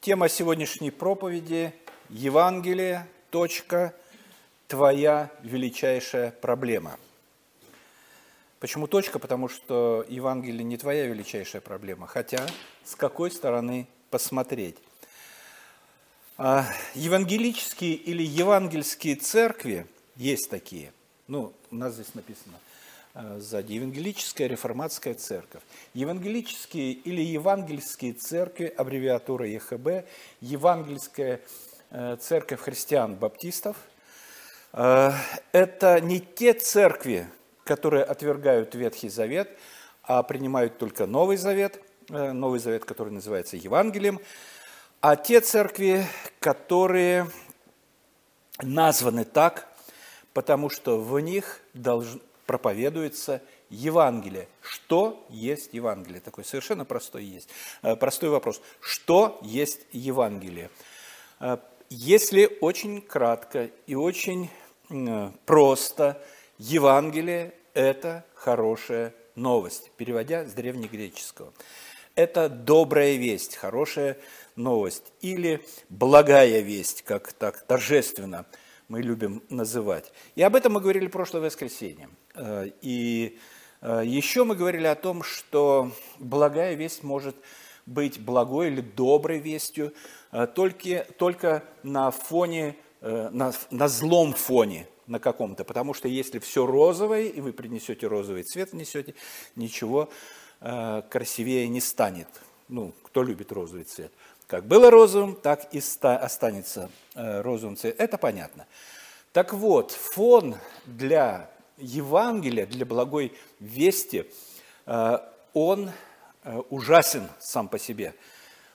Тема сегодняшней проповеди – Евангелие, точка, твоя величайшая проблема. Почему точка? Потому что Евангелие не твоя величайшая проблема, хотя с какой стороны посмотреть. А, евангелические или евангельские церкви есть такие. Ну, у нас здесь написано – сзади. Евангелическая реформатская церковь. Евангелические или евангельские церкви, аббревиатура ЕХБ, Евангельская э, церковь христиан-баптистов. Э, это не те церкви, которые отвергают Ветхий Завет, а принимают только Новый Завет, Новый Завет, который называется Евангелием, а те церкви, которые названы так, потому что в них должны проповедуется Евангелие. Что есть Евангелие? Такой совершенно простой есть. Э, простой вопрос. Что есть Евангелие? Э, если очень кратко и очень э, просто, Евангелие – это хорошая новость, переводя с древнегреческого. Это добрая весть, хорошая новость или благая весть, как так торжественно мы любим называть. И об этом мы говорили в прошлое воскресенье. Э, и э, еще мы говорили о том, что благая весть может быть благой или доброй вестью э, только, только на фоне, на, на злом фоне на каком-то. Потому что если все розовое, и вы принесете розовый цвет, несете, ничего красивее не станет. Ну, кто любит розовый цвет? Как было розовым, так и останется розовым цветом. Это понятно. Так вот, фон для Евангелия, для благой вести, э, он э, ужасен сам по себе,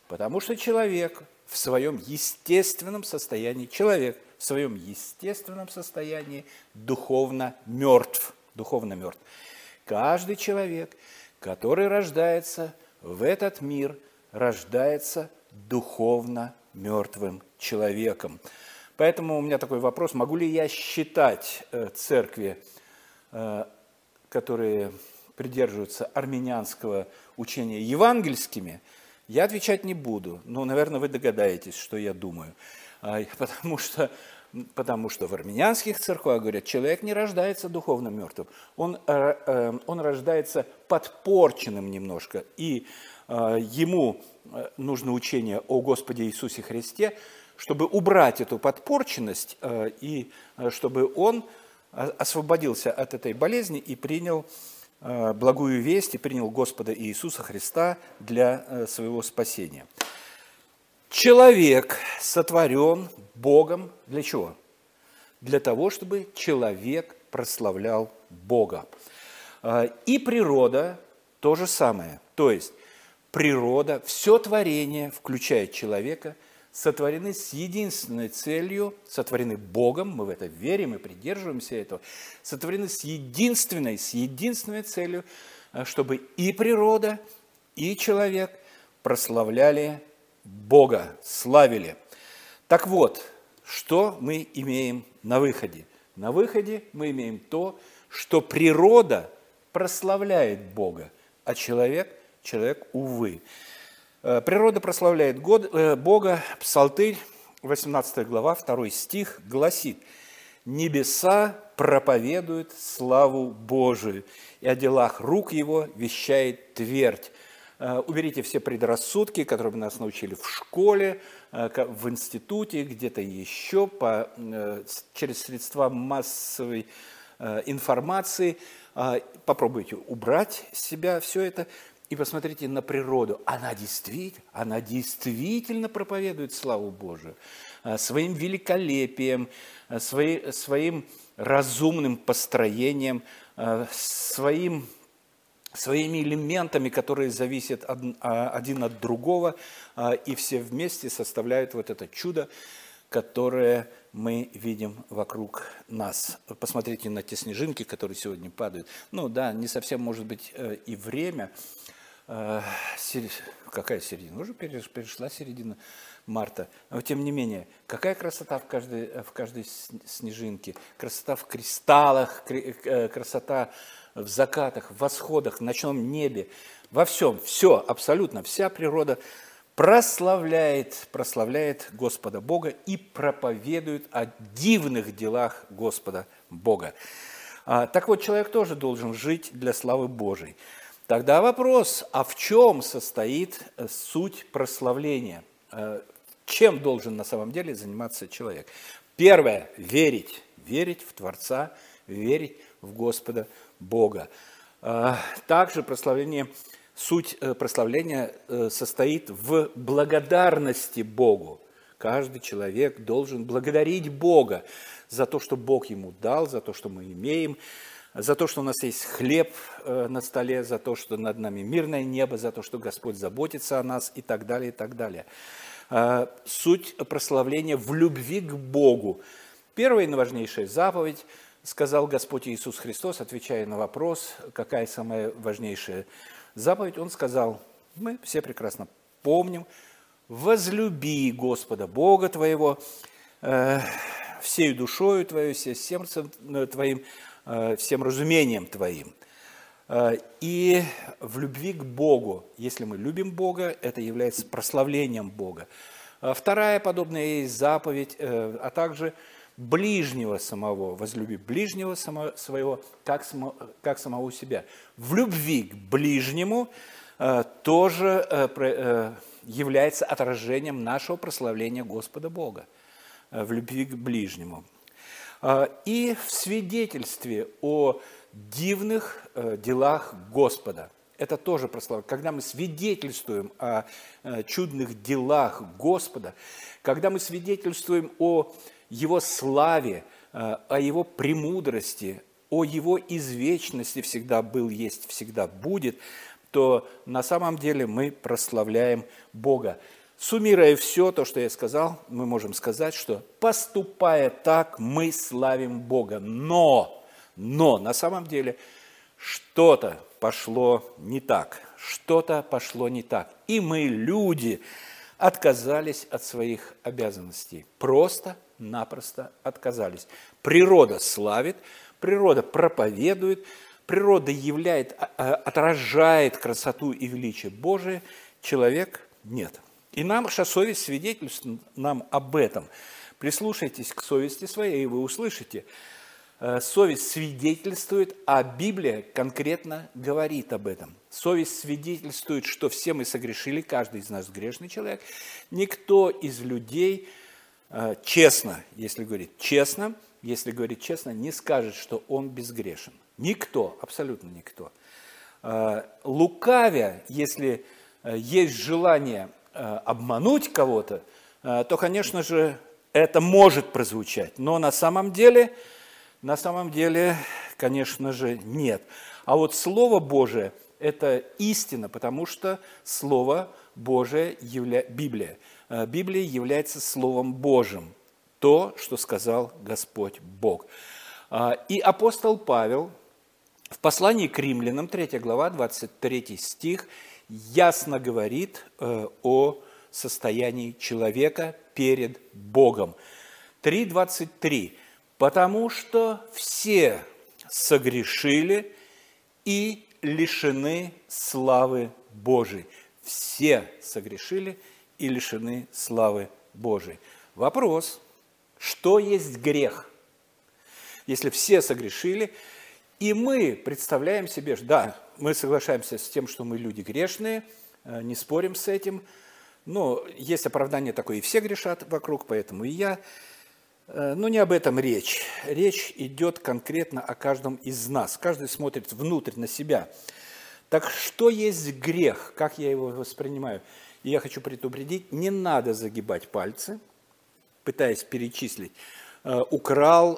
потому что человек в своем естественном состоянии, человек в своем естественном состоянии духовно мертв, духовно мертв. Каждый человек, который рождается в этот мир, рождается духовно мертвым человеком. Поэтому у меня такой вопрос, могу ли я считать э, церкви которые придерживаются армянского учения евангельскими, я отвечать не буду. Но, наверное, вы догадаетесь, что я думаю. А, потому что, потому что в армянских церквах говорят, человек не рождается духовно мертвым, он, э, э, он рождается подпорченным немножко. И ему нужно учение о Господе Иисусе Христе, чтобы убрать эту подпорченность и чтобы он освободился от этой болезни и принял э, благую весть и принял Господа Иисуса Христа для э, своего спасения. Человек сотворен Богом для чего? Для того, чтобы человек прославлял Бога. Э, и природа то же самое. То есть природа, все творение, включая человека – сотворены с единственной целью, сотворены Богом, мы в это верим и придерживаемся этого, сотворены с единственной, с единственной целью, э, чтобы и природа, и человек прославляли Бога, славили. Так вот, что мы имеем на выходе? На выходе мы имеем то, что природа прославляет Бога, а человек, человек, увы. Э, природа прославляет э, Бога. Псалтырь, 18 глава, 2 стих гласит, «Небеса проповедуют славу Божию, и о делах рук Его вещает твердь». Э, уберите все предрассудки, которые нас научили в школе, в институте, где-то еще, по, через средства массовой информации. Попробуйте убрать себя все это и посмотрите на природу. Она действительно, она действительно проповедует славу Божию. А, своим великолепием, а, свои, своим разумным построением, а, своим, своими элементами, которые зависят один от другого, и все вместе составляют вот это чудо, которое мы видим вокруг нас. Посмотрите на те снежинки, которые сегодня падают. Ну да, не совсем может быть э, и время, Э, какая середина? Уже перешла середина марта. Но тем не менее, какая красота в каждой, в каждой снежинке. Красота в кристаллах, э, красота в закатах, в восходах, в ночном небе. Во всем, все, абсолютно, вся природа прославляет, прославляет Господа Бога и проповедует о дивных делах Господа Бога. А, так вот, человек тоже должен жить для славы Божией. Тогда вопрос, а в чем состоит э, суть прославления? Э, чем должен на самом деле заниматься человек? Первое – верить. Верить в Творца, верить в Господа Бога. А, также прославление суть э, прославления э, состоит в благодарности Богу. Каждый человек должен благодарить Бога за то, что Бог ему дал, за то, что мы имеем, за то, что у нас есть хлеб э, на столе, за то, что над нами мирное небо, за то, что Господь заботится о нас и так далее, и так далее. А, суть прославления в любви к Богу. Первая и важнейшая заповедь, сказал Господь Иисус Христос, отвечая на вопрос, какая самая важнейшая заповедь, он сказал, мы все прекрасно помним, возлюби Господа Бога твоего э, всей душою твоей, всем сердцем э, твоим, э, всем разумением твоим. Э, и в любви к Богу, если мы любим Бога, это является прославлением Бога. Э, вторая подобная есть заповедь, э, а также ближнего самого, возлюби ближнего своего, как, само, как самого себя. В любви к ближнему э, тоже э, э, является отражением нашего прославления Господа Бога, э, в любви к ближнему. Э, и в свидетельстве о дивных э, делах Господа. Это тоже прославление. Когда мы свидетельствуем о э, чудных делах Господа, когда мы свидетельствуем о его славе, э, о его премудрости, о его извечности всегда был, есть, всегда будет, то на самом деле мы прославляем Бога. Суммируя все то, что я сказал, мы можем сказать, что поступая так, мы славим Бога. Но, но на самом деле что-то пошло не так, что-то пошло не так. И мы, люди, отказались от своих обязанностей. Просто-напросто отказались. Природа славит, природа проповедует, природа являет, а, а, отражает красоту и величие Божие, человек нет. И наша совесть свидетельствует нам об этом. Прислушайтесь к совести своей, и вы услышите – Э, совесть свидетельствует, а Библия конкретно говорит об этом. Совесть свидетельствует, что все мы согрешили, каждый из нас грешный человек. Никто из людей э, честно, если говорит честно, если говорит честно, не скажет, что он безгрешен. Никто, абсолютно никто. Э, лукавя, если есть желание обмануть кого-то, то, конечно же, это может прозвучать. Но на самом деле – на самом деле, конечно же, нет. А вот Слово Божие – это истина, потому что Слово Божие явля... Библия. Э, Библия является Словом Божьим, то, что сказал Господь Бог. А, и апостол Павел в послании к римлянам, 3 глава, 23 стих, ясно говорит э, о состоянии человека перед Богом. 3.23 потому что все согрешили и лишены славы Божией. Все согрешили и лишены славы Божией. Вопрос, что есть грех? Если все согрешили, и мы представляем себе, да, мы соглашаемся с тем, что мы люди грешные, э, не спорим с этим, но есть оправдание такое, и все грешат вокруг, поэтому и я – Э, но не об этом речь. Речь идет конкретно о каждом из нас. Каждый смотрит внутрь на себя. Так что есть грех? Как я его воспринимаю? И я хочу предупредить, не надо загибать пальцы, пытаясь перечислить. Э, украл,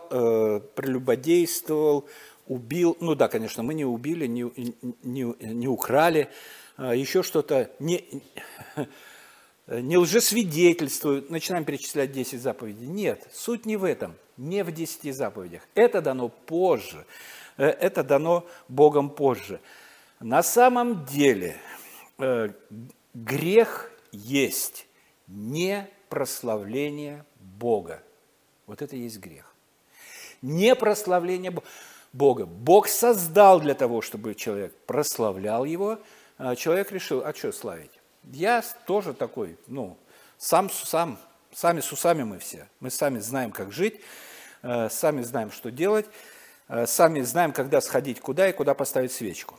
прелюбодействовал, убил. Ну да, конечно, мы не убили, не, не, не украли. Еще что-то. Не, не лжесвидетельствуют, начинаем перечислять 10 заповедей. Нет, суть не в этом, не в 10 заповедях. Это дано позже, э, это дано Богом позже. На самом деле э, грех есть не прославление Бога. Вот это и есть грех. Не прославление Бога. Бог создал для того, чтобы человек прославлял Его. А человек решил, а что славить? Я тоже такой, ну, сам сам, сами с усами мы все. Мы сами знаем, как жить, э, сами знаем, что делать, э, сами знаем, когда сходить куда и куда поставить свечку.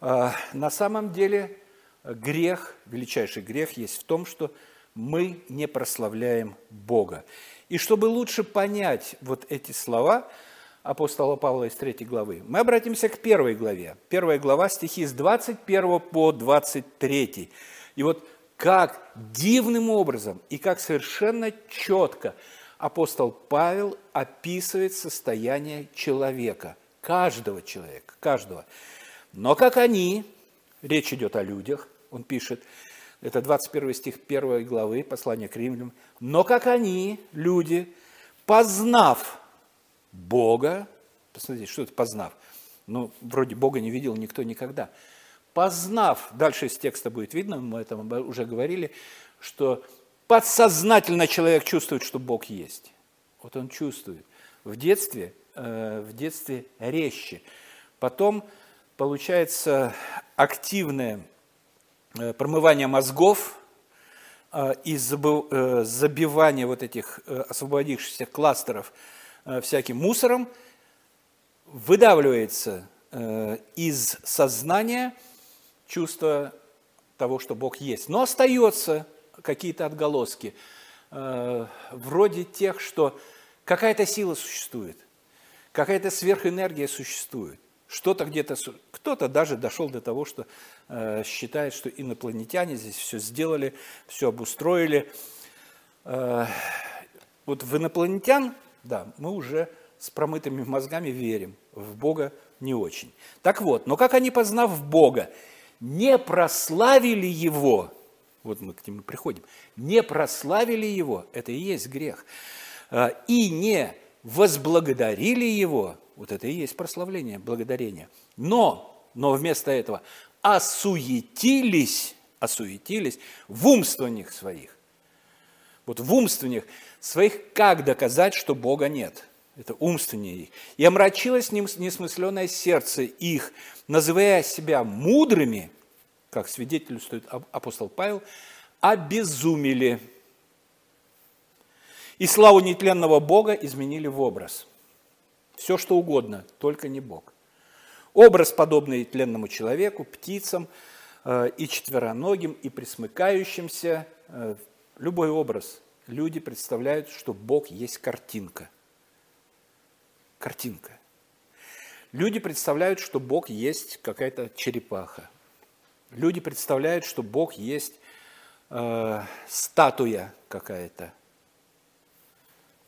Э, на самом деле грех, величайший грех есть в том, что мы не прославляем Бога. И чтобы лучше понять вот эти слова – апостола Павла из 3 главы, мы обратимся к первой главе. Первая глава, стихи с 21 по 23. И вот как дивным образом и как совершенно четко апостол Павел описывает состояние человека, каждого человека, каждого. Но как они, речь идет о людях, он пишет, это 21 стих 1 главы послания к римлянам, но как они, люди, познав Бога, посмотрите, что это познав? Ну, вроде Бога не видел никто никогда. Познав, дальше из текста будет видно, мы это уже говорили, что подсознательно человек чувствует, что Бог есть. Вот он чувствует. В детстве, э, в детстве резче. Потом получается активное э, промывание мозгов э, и забивание вот этих освободившихся кластеров Э, всяким мусором, выдавливается э, из сознания чувство того, что Бог есть. Но остается какие-то отголоски, э, вроде тех, что какая-то сила существует, какая-то сверхэнергия существует. Что-то где-то, кто-то даже дошел до того, что э, считает, что инопланетяне здесь все сделали, все обустроили. Э, вот в инопланетян да, мы уже с промытыми мозгами верим, в Бога не очень. Так вот, но как они, познав Бога, не прославили Его, вот мы к нему приходим, не прославили Его, это и есть грех, а, и не возблагодарили Его, вот это и есть прославление, благодарение, но, но вместо этого осуетились, осуетились в умствованиях своих. Вот в умствованиях своих как доказать, что Бога нет? Это умствование их. И омрачилось несмысленное сердце их, называя себя мудрыми, как свидетельствует апостол Павел, обезумели. И славу нетленного Бога изменили в образ. Все, что угодно, только не Бог. Образ, подобный тленному человеку, птицам э, и четвероногим, и присмыкающимся, э, любой образ – люди представляют, что Бог есть картинка. Картинка. Люди представляют, что Бог есть какая-то черепаха. Люди представляют, что Бог есть э, статуя какая-то.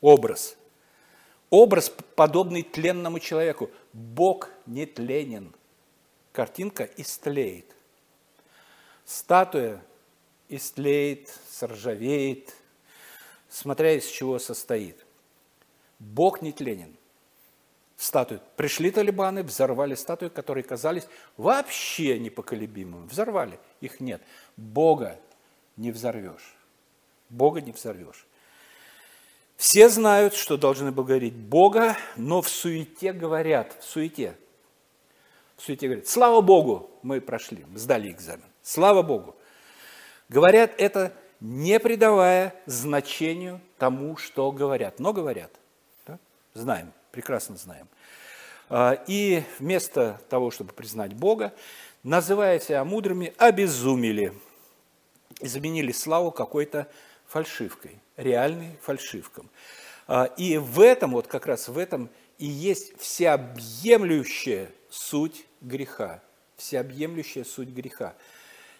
Образ. Образ, подобный тленному человеку. Бог не тленен. Картинка истлеет. Статуя истлеет, соржавеет, смотря из чего состоит. Бог не тленен. Статуи. Пришли талибаны, взорвали статуи, которые казались вообще непоколебимыми. Взорвали. Их нет. Бога не взорвешь. Бога не взорвешь. Все знают, что должны благодарить Бога, но в суете говорят, в суете, в суете говорят, слава Богу, мы прошли, сдали экзамен, слава Богу. Говорят это не придавая значению тому, что говорят. Но говорят. Да? Знаем, прекрасно знаем. А, и вместо того, чтобы признать Бога, называя себя мудрыми, обезумели и заменили славу какой-то фальшивкой, реальной фальшивком. А, и в этом, вот как раз в этом и есть всеобъемлющая суть греха. Всеобъемлющая суть греха.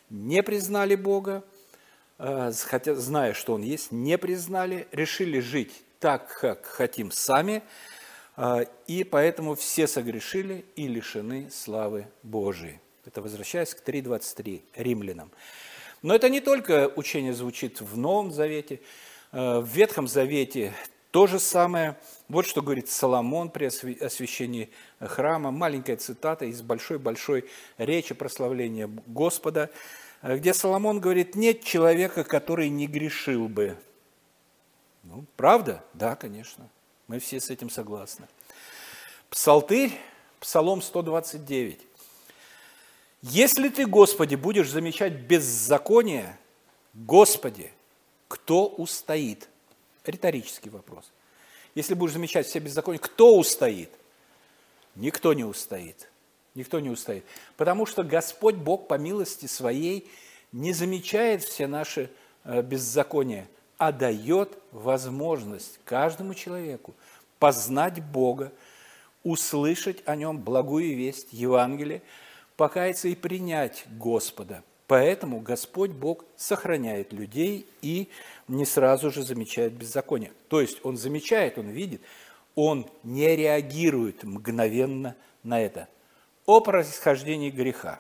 Не признали Бога, хотя, зная, что он есть, не признали, решили жить так, как хотим сами, э, и поэтому все согрешили и лишены славы Божией. Это возвращаясь к 3.23 римлянам. Но это не только учение звучит в Новом Завете, э, в Ветхом Завете то же самое. Вот что говорит Соломон при освящении храма. Маленькая цитата из большой-большой речи прославления Господа – Э, где Соломон говорит, нет человека, который не грешил бы. Ну, правда? Да, конечно. Мы все с этим согласны. Псалтырь, Псалом 129. Если ты, Господи, будешь замечать беззаконие, Господи, кто устоит? Риторический вопрос. Если будешь замечать все беззакония, кто устоит? Никто не устоит. Никто не устоит. Потому что Господь Бог по милости своей не замечает все наши э, беззакония, а дает возможность каждому человеку познать Бога, услышать о Нем благую весть, Евангелие, покаяться и принять Господа. Поэтому Господь Бог сохраняет людей и не сразу же замечает беззаконие. То есть Он замечает, Он видит, Он не реагирует мгновенно на это. О происхождении греха.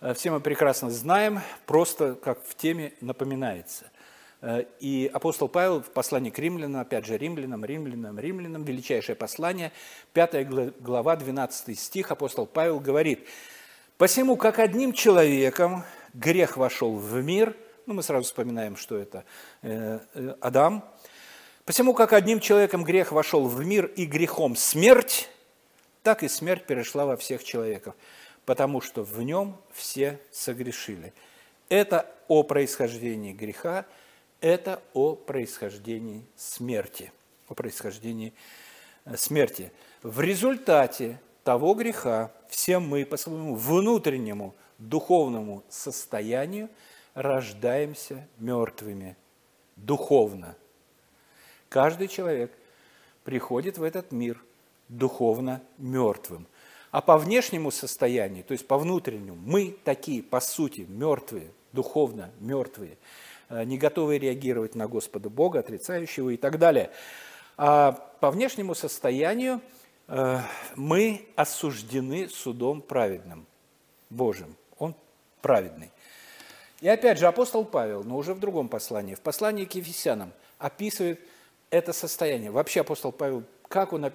Э, все мы прекрасно знаем, просто как в теме напоминается – Э, и апостол Павел в послании к римлянам, опять же, римлянам, римлянам, римлянам, величайшее послание, 5 глава, 12 стих, апостол Павел говорит, «Посему, как одним человеком грех вошел в мир», ну, мы сразу вспоминаем, что это э, э, Адам, «Посему, как одним человеком грех вошел в мир и грехом смерть, так и смерть перешла во всех человеков, потому что в нем все согрешили». Это о происхождении греха – это о происхождении смерти. О происхождении э, смерти. В результате того греха все мы по своему внутреннему духовному состоянию рождаемся мертвыми духовно. Каждый человек приходит в этот мир духовно мертвым. А по внешнему состоянию, то есть по внутреннему, мы такие, по сути, мертвые, духовно мертвые – Э, не готовые реагировать на Господа Бога, отрицающего и так далее. А по внешнему состоянию э, мы осуждены судом праведным, Божьим. Он праведный. И опять же апостол Павел, но уже в другом послании, в послании к Ефесянам, описывает это состояние. Вообще апостол Павел, как он,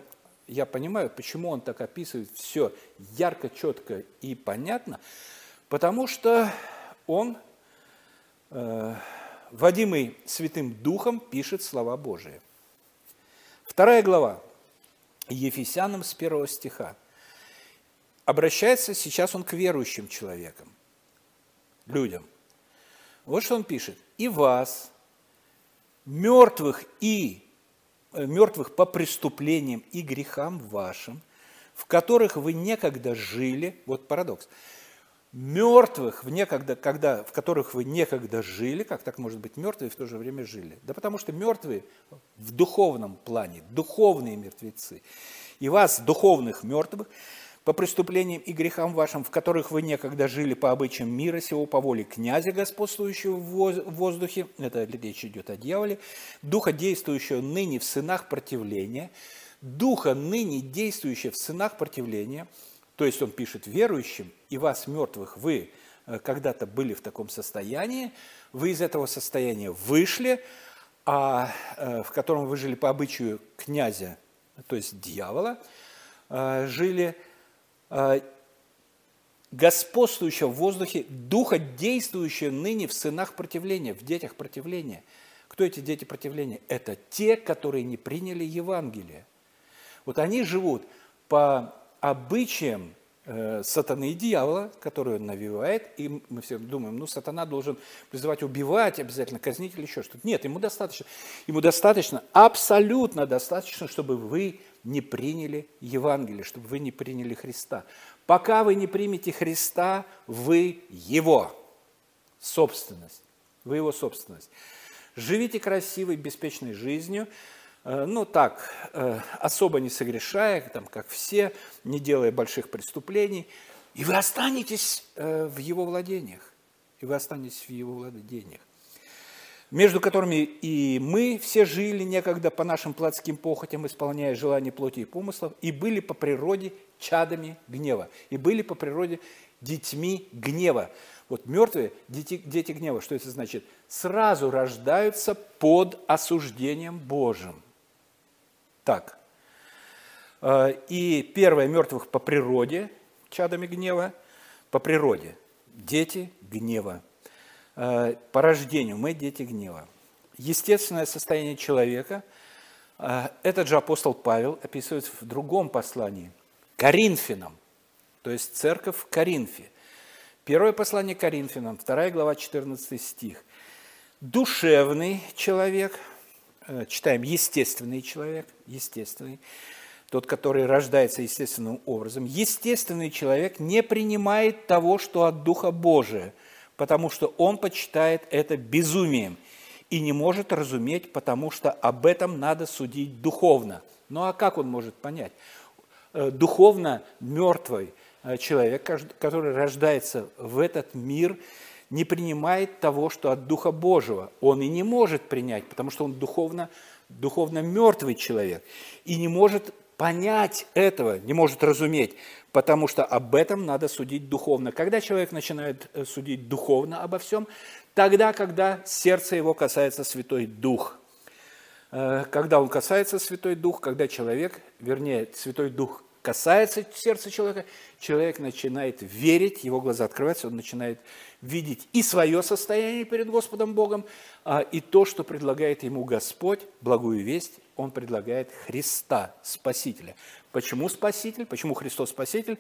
я понимаю, почему он так описывает все ярко, четко и понятно, потому что он э, водимый Святым Духом, пишет слова Божии. Вторая глава, Ефесянам с первого стиха. Обращается сейчас он к верующим человекам, людям. Вот что он пишет. «И вас, мертвых и мертвых по преступлениям и грехам вашим, в которых вы некогда жили, вот парадокс, мертвых, в, некогда, когда, в которых вы некогда жили, как так может быть мертвые в то же время жили? Да потому что мертвые в духовном плане, духовные мертвецы. И вас, духовных мертвых, по преступлениям и грехам вашим, в которых вы некогда жили по обычаям мира сего, по воле князя, господствующего в воздухе, это речь идет о дьяволе, духа, действующего ныне в сынах противления, духа, ныне действующего в сынах противления – то есть он пишет верующим, и вас, мертвых, вы э, когда-то были в таком состоянии, вы из этого состояния вышли, а, э, в котором вы жили по обычаю князя, то есть дьявола, э, жили господствующего в воздухе, духа, действующего ныне в сынах противления, в детях противления. Кто эти дети противления? Это те, которые не приняли Евангелие. Вот они живут по обычаем э, сатаны и дьявола, который он навевает, и мы все думаем, ну, сатана должен призывать убивать, обязательно казнить или еще что-то. Нет, ему достаточно, ему достаточно, абсолютно достаточно, чтобы вы не приняли Евангелие, чтобы вы не приняли Христа. Пока вы не примете Христа, вы Его собственность. Вы Его собственность. Живите красивой, беспечной жизнью, Э, ну так, э, особо не согрешая, там, как все, не делая больших преступлений, и вы останетесь э, в его владениях, и вы останетесь в его владениях, между которыми и мы все жили некогда по нашим плотским похотям, исполняя желания плоти и помыслов, и были по природе чадами гнева, и были по природе детьми гнева. Вот мертвые, дети, дети гнева, что это значит? Сразу рождаются под осуждением Божьим. Так. Э, и первое мертвых по природе, чадами гнева, по природе. Дети гнева. Э, по рождению мы дети гнева. Естественное состояние человека, э, этот же апостол Павел описывает в другом послании, Коринфянам. то есть церковь в Коринфе. Первое послание Коринфянам, 2 глава, 14 стих. Душевный человек, э, читаем естественный человек, естественный, тот, который рождается естественным образом, естественный человек не принимает того, что от Духа Божия, потому что он почитает это безумием и не может разуметь, потому что об этом надо судить духовно. Ну а как он может понять? Э, духовно мертвый – Э, человек, который рождается в этот мир, не принимает того, что от Духа Божьего. Он и не может принять, потому что он духовно, духовно мертвый человек. И не может понять этого, не может разуметь, потому что об этом надо судить духовно. Когда человек начинает э, судить духовно обо всем, тогда, когда сердце его касается Святой Дух. Э, когда он касается Святой Дух, когда человек, вернее, Святой Дух касается сердца человека, человек начинает верить, его глаза открываются, он начинает видеть и свое состояние перед Господом Богом, а и то, что предлагает ему Господь, благую весть, он предлагает Христа, Спасителя. Почему Спаситель? Почему Христос Спаситель?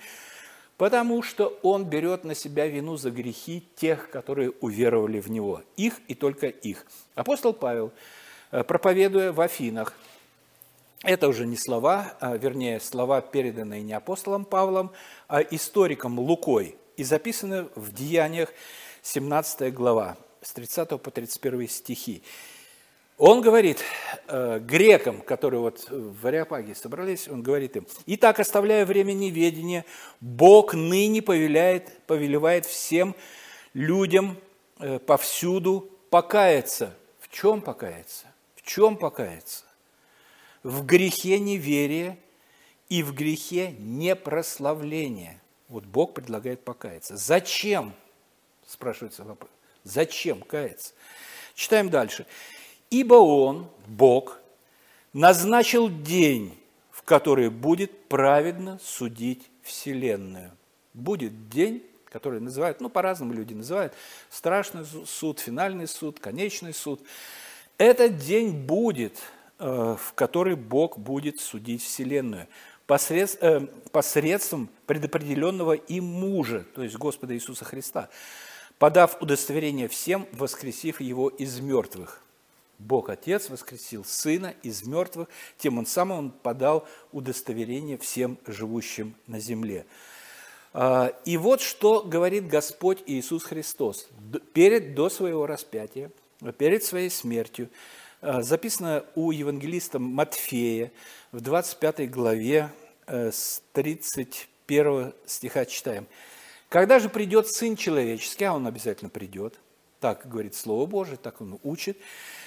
Потому что Он берет на себя вину за грехи тех, которые уверовали в Него. Их и только их. Апостол Павел, э, проповедуя в Афинах, это уже не слова, а, вернее, слова, переданные не апостолом Павлом, а историком Лукой и записаны в Деяниях 17 глава, с 30 по 31 стихи. Он говорит э, грекам, которые вот в Ариапаге собрались, он говорит им, «Итак, оставляя время неведения, Бог ныне повеляет, повелевает всем людям э, повсюду покаяться». В чем покаяться? В чем покаяться? в грехе неверия и в грехе непрославления. Вот Бог предлагает покаяться. Зачем? Спрашивается вопрос. Зачем каяться? Читаем дальше. Ибо Он, Бог, назначил день, в который будет праведно судить Вселенную. Будет день, который называют, ну, по-разному люди называют, страшный суд, финальный суд, конечный суд. Этот день будет – Э, в который Бог будет судить Вселенную э, посредством предопределенного им мужа, то есть Господа Иисуса Христа, подав удостоверение всем, воскресив его из мертвых. Бог Отец воскресил Сына из мертвых, тем он сам он подал удостоверение всем живущим на земле. А, и вот что говорит Господь Иисус Христос перед, до своего распятия, перед своей смертью – Э, записано у евангелиста Матфея в 25 главе э, с 31 стиха читаем. «Когда же придет Сын Человеческий, а Он обязательно придет, так говорит Слово Божие, так Он учит,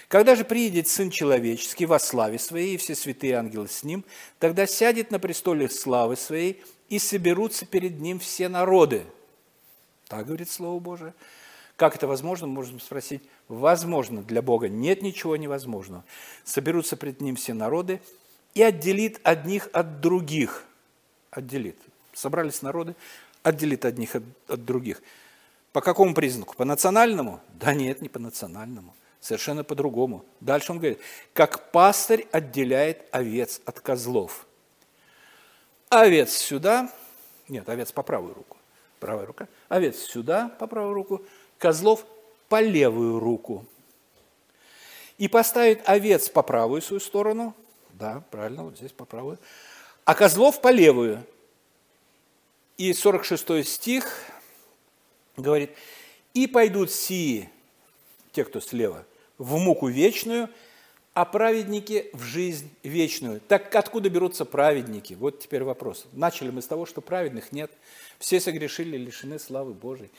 когда же приедет Сын Человеческий во славе Своей, и все святые ангелы с Ним, тогда сядет на престоле славы Своей, и соберутся перед Ним все народы». Так говорит Слово Божие. Как это возможно, можем спросить. Возможно для Бога. Нет ничего невозможного. Соберутся пред Ним все народы и отделит одних от других. Отделит. Собрались народы, отделит одних от, от других. По какому признаку? По национальному? Да нет, не по национальному. Совершенно по-другому. Дальше он говорит, как пастырь отделяет овец от козлов. Овец сюда, нет, овец по правую руку, правая рука, овец сюда по правую руку, козлов по левую руку. И поставит овец по правую свою сторону, да, правильно, вот здесь по правую, а козлов по левую. И 46 стих говорит, «И пойдут сии, те, кто слева, в муку вечную, а праведники в жизнь вечную». Так откуда берутся праведники? Вот теперь вопрос. Начали мы с того, что праведных нет. Все согрешили, лишены славы Божией.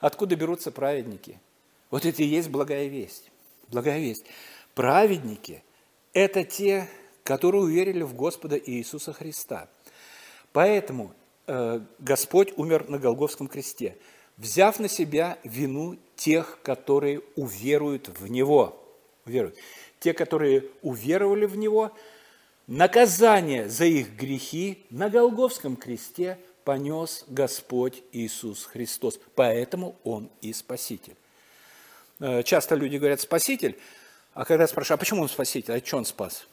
Откуда берутся праведники? Вот это и есть благая весть. Благая весть. Праведники – это те, которые уверили в Господа Иисуса Христа. Поэтому э, Господь умер на Голговском кресте, взяв на себя вину тех, которые уверуют в Него. Уверуют. Те, которые уверовали в Него, наказание за их грехи на Голговском кресте – понес Господь Иисус Христос. Поэтому Он и Спаситель. Э, часто люди говорят «спаситель», а когда спрашивают, а почему Он Спаситель, а что Он спас?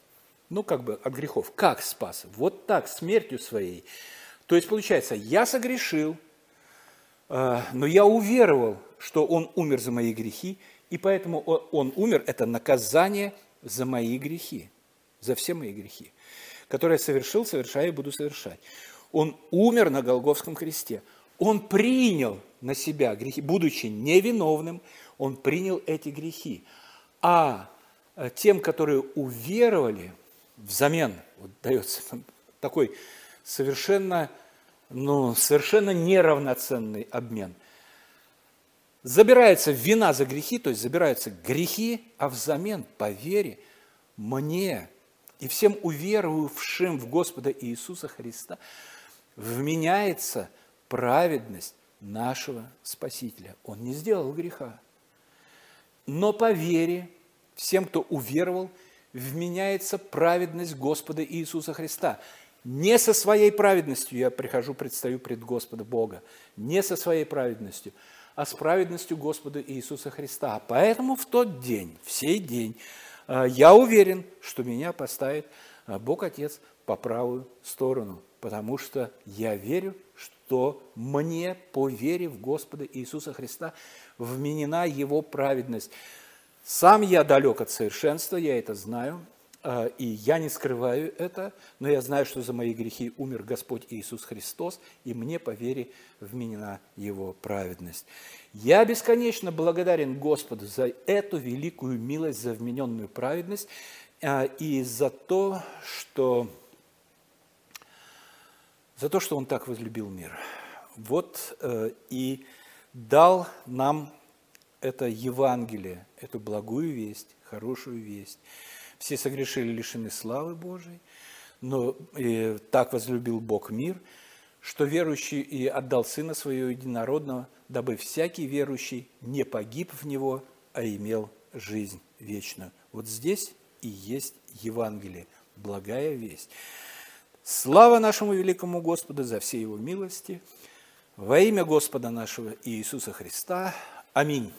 Ну, как бы от грехов. Как спас? Вот так, смертью своей. То есть, получается, я согрешил, но я уверовал, что Он умер за мои грехи, и поэтому Он умер – это наказание за мои грехи, за все мои грехи, которые я совершил, совершаю и буду совершать. Он умер на Голговском кресте. Он принял на себя грехи, будучи невиновным, он принял эти грехи. А э, тем, которые уверовали, взамен вот дается такой совершенно, ну, совершенно неравноценный обмен. Забирается вина за грехи, то есть забираются грехи, а взамен по вере мне и всем уверовавшим в Господа Иисуса Христа вменяется праведность нашего Спасителя. Он не сделал греха. Но по вере всем, кто уверовал, вменяется праведность Господа Иисуса Христа. Не со своей праведностью я прихожу, предстаю пред Господа Бога, не со своей праведностью, а с праведностью Господа Иисуса Христа. Поэтому в тот день, в сей день, э, я уверен, что меня поставит э, Бог Отец по правую сторону, потому что я верю, что мне по вере в Господа Иисуса Христа вменена Его праведность. Сам я далек от совершенства, я это знаю, а, и я не скрываю это, но я знаю, что за мои грехи умер Господь Иисус Христос, и мне по вере вменена Его праведность. Я бесконечно благодарен Господу за эту великую милость, за вмененную праведность, а, и за то, что, за то, что Он так возлюбил мир. Вот э, и дал нам это Евангелие, эту благую весть, хорошую весть. Все согрешили, лишены славы Божией, но э, так возлюбил Бог мир, что верующий и отдал Сына Своего Единородного, дабы всякий верующий не погиб в Него, а имел жизнь вечную. Вот здесь и есть Евангелие, благая весть. Слава нашему великому Господу за все Его милости. Во имя Господа нашего Иисуса Христа. Аминь.